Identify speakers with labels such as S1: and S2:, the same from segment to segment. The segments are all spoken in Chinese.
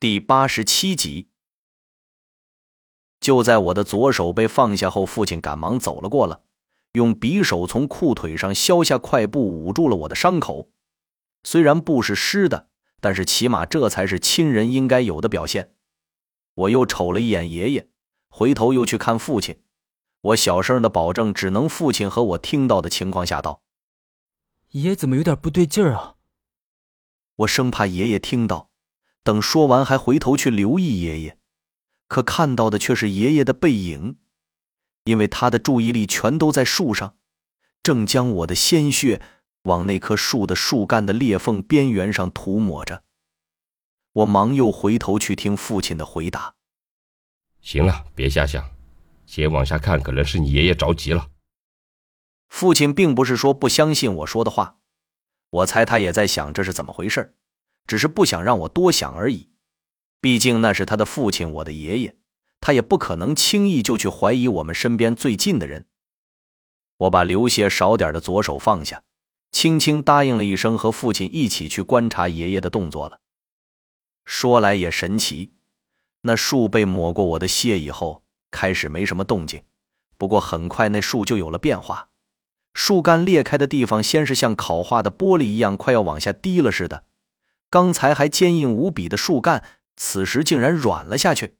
S1: 第八十七集。就在我的左手被放下后，父亲赶忙走了过来，用匕首从裤腿上削下块布，捂住了我的伤口。虽然布是湿的，但是起码这才是亲人应该有的表现。我又瞅了一眼爷爷，回头又去看父亲。我小声的保证，只能父亲和我听到的情况下道：“
S2: 爷怎么有点不对劲儿啊？”
S1: 我生怕爷爷听到。等说完，还回头去留意爷爷，可看到的却是爷爷的背影，因为他的注意力全都在树上，正将我的鲜血往那棵树的树干的裂缝边缘上涂抹着。我忙又回头去听父亲的回答：“
S3: 行了，别瞎想，先往下看，可能是你爷爷着急了。”
S1: 父亲并不是说不相信我说的话，我猜他也在想这是怎么回事只是不想让我多想而已，毕竟那是他的父亲，我的爷爷，他也不可能轻易就去怀疑我们身边最近的人。我把流血少点的左手放下，轻轻答应了一声，和父亲一起去观察爷爷的动作了。说来也神奇，那树被抹过我的血以后，开始没什么动静，不过很快那树就有了变化，树干裂开的地方，先是像烤化的玻璃一样，快要往下滴了似的。刚才还坚硬无比的树干，此时竟然软了下去。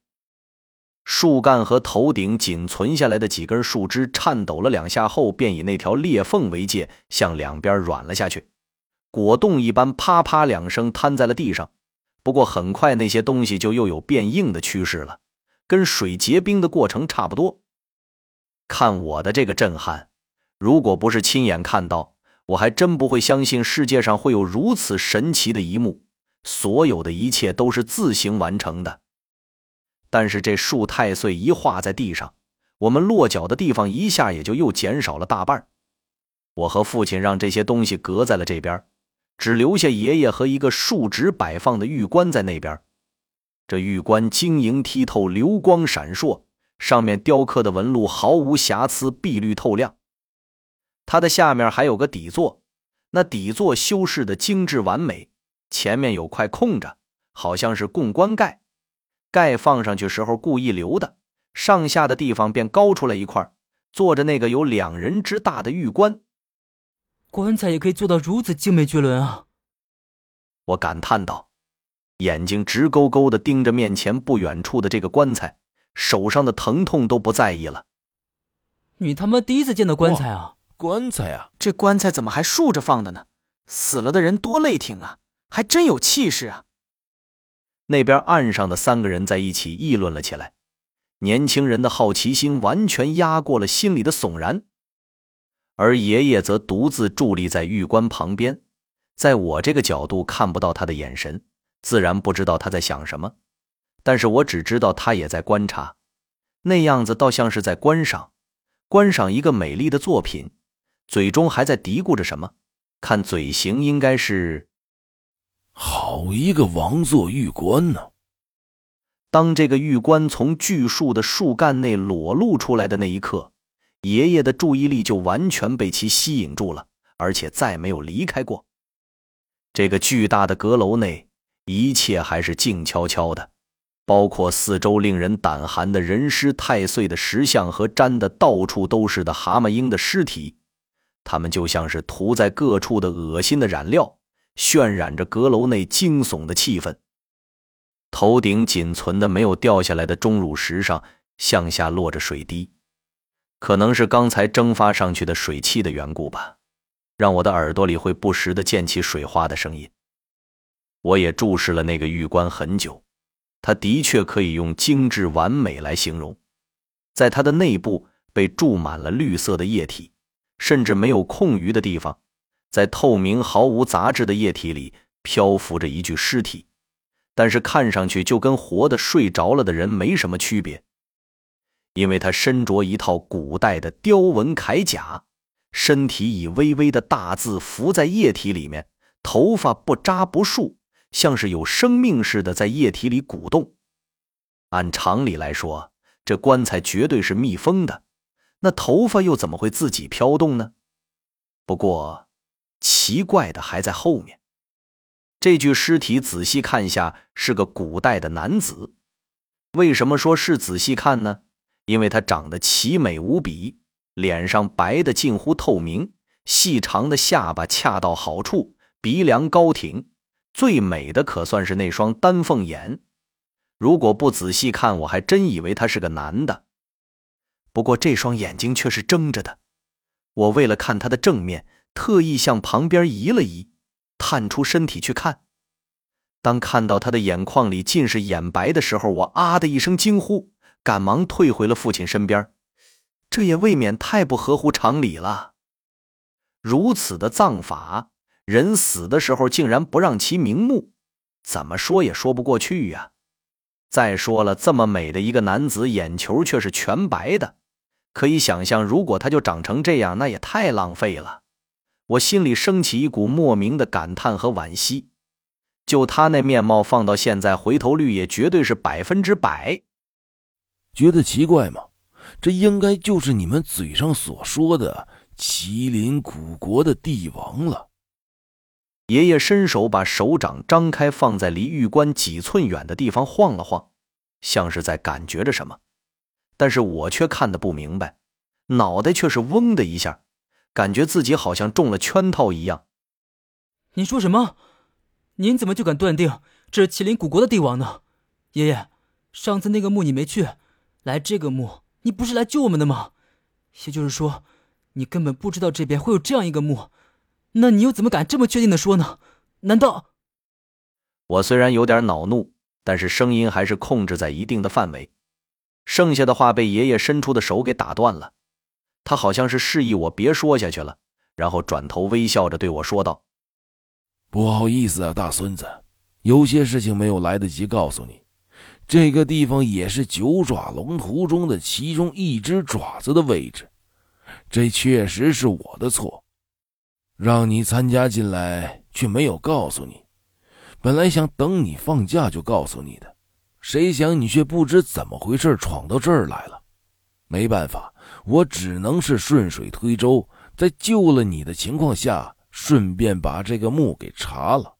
S1: 树干和头顶仅存下来的几根树枝颤抖了两下后，便以那条裂缝为界，向两边软了下去，果冻一般，啪啪两声瘫在了地上。不过很快，那些东西就又有变硬的趋势了，跟水结冰的过程差不多。看我的这个震撼，如果不是亲眼看到。我还真不会相信世界上会有如此神奇的一幕，所有的一切都是自行完成的。但是这树太岁一画在地上，我们落脚的地方一下也就又减少了大半。我和父亲让这些东西隔在了这边，只留下爷爷和一个竖直摆放的玉棺在那边。这玉棺晶莹剔透，流光闪烁，上面雕刻的纹路毫无瑕疵，碧绿透亮。它的下面还有个底座，那底座修饰的精致完美，前面有块空着，好像是供棺盖，盖放上去时候故意留的，上下的地方便高出来一块，坐着那个有两人之大的玉棺。
S2: 棺材也可以做到如此精美绝伦啊！
S1: 我感叹道，眼睛直勾勾的盯着面前不远处的这个棺材，手上的疼痛都不在意了。
S2: 你他妈第一次见到棺材啊？
S4: 棺材啊，
S5: 这棺材怎么还竖着放的呢？死了的人多累挺啊，还真有气势啊！
S1: 那边岸上的三个人在一起议论了起来，年轻人的好奇心完全压过了心里的悚然，而爷爷则独自伫立在玉棺旁边，在我这个角度看不到他的眼神，自然不知道他在想什么，但是我只知道他也在观察，那样子倒像是在观赏，观赏一个美丽的作品。嘴中还在嘀咕着什么，看嘴型应该是
S4: 好一个王座玉棺呢。
S1: 当这个玉棺从巨树的树干内裸露出来的那一刻，爷爷的注意力就完全被其吸引住了，而且再没有离开过。这个巨大的阁楼内，一切还是静悄悄的，包括四周令人胆寒的人尸太岁的石像和粘的到处都是的蛤蟆鹰的尸体。他们就像是涂在各处的恶心的染料，渲染着阁楼内惊悚的气氛。头顶仅存的没有掉下来的钟乳石上，向下落着水滴，可能是刚才蒸发上去的水汽的缘故吧，让我的耳朵里会不时的溅起水花的声音。我也注视了那个玉棺很久，它的确可以用精致完美来形容，在它的内部被注满了绿色的液体。甚至没有空余的地方，在透明毫无杂质的液体里漂浮着一具尸体，但是看上去就跟活的睡着了的人没什么区别，因为他身着一套古代的雕纹铠甲，身体以微微的大字浮在液体里面，头发不扎不束，像是有生命似的在液体里鼓动。按常理来说，这棺材绝对是密封的。那头发又怎么会自己飘动呢？不过，奇怪的还在后面。这具尸体仔细看下是个古代的男子。为什么说是仔细看呢？因为他长得奇美无比，脸上白的近乎透明，细长的下巴恰到好处，鼻梁高挺，最美的可算是那双丹凤眼。如果不仔细看，我还真以为他是个男的。不过这双眼睛却是睁着的。我为了看他的正面，特意向旁边移了移，探出身体去看。当看到他的眼眶里尽是眼白的时候，我啊的一声惊呼，赶忙退回了父亲身边。这也未免太不合乎常理了。如此的葬法，人死的时候竟然不让其瞑目，怎么说也说不过去呀。再说了，这么美的一个男子，眼球却是全白的，可以想象，如果他就长成这样，那也太浪费了。我心里升起一股莫名的感叹和惋惜。就他那面貌，放到现在，回头率也绝对是百分之百。
S4: 觉得奇怪吗？这应该就是你们嘴上所说的麒麟古国的帝王了。
S1: 爷爷伸手把手掌张开，放在离玉棺几寸远的地方晃了晃，像是在感觉着什么。但是我却看得不明白，脑袋却是嗡的一下，感觉自己好像中了圈套一样。
S2: 您说什么？您怎么就敢断定这是麒麟古国的帝王呢？爷爷，上次那个墓你没去，来这个墓你不是来救我们的吗？也就是说，你根本不知道这边会有这样一个墓。那你又怎么敢这么确定的说呢？难道？
S1: 我虽然有点恼怒，但是声音还是控制在一定的范围。剩下的话被爷爷伸出的手给打断了。他好像是示意我别说下去了，然后转头微笑着对我说道：“
S4: 不好意思啊，大孙子，有些事情没有来得及告诉你。这个地方也是九爪龙图中的其中一只爪子的位置，这确实是我的错。”让你参加进来，却没有告诉你。本来想等你放假就告诉你的，谁想你却不知怎么回事闯到这儿来了。没办法，我只能是顺水推舟，在救了你的情况下，顺便把这个墓给查了。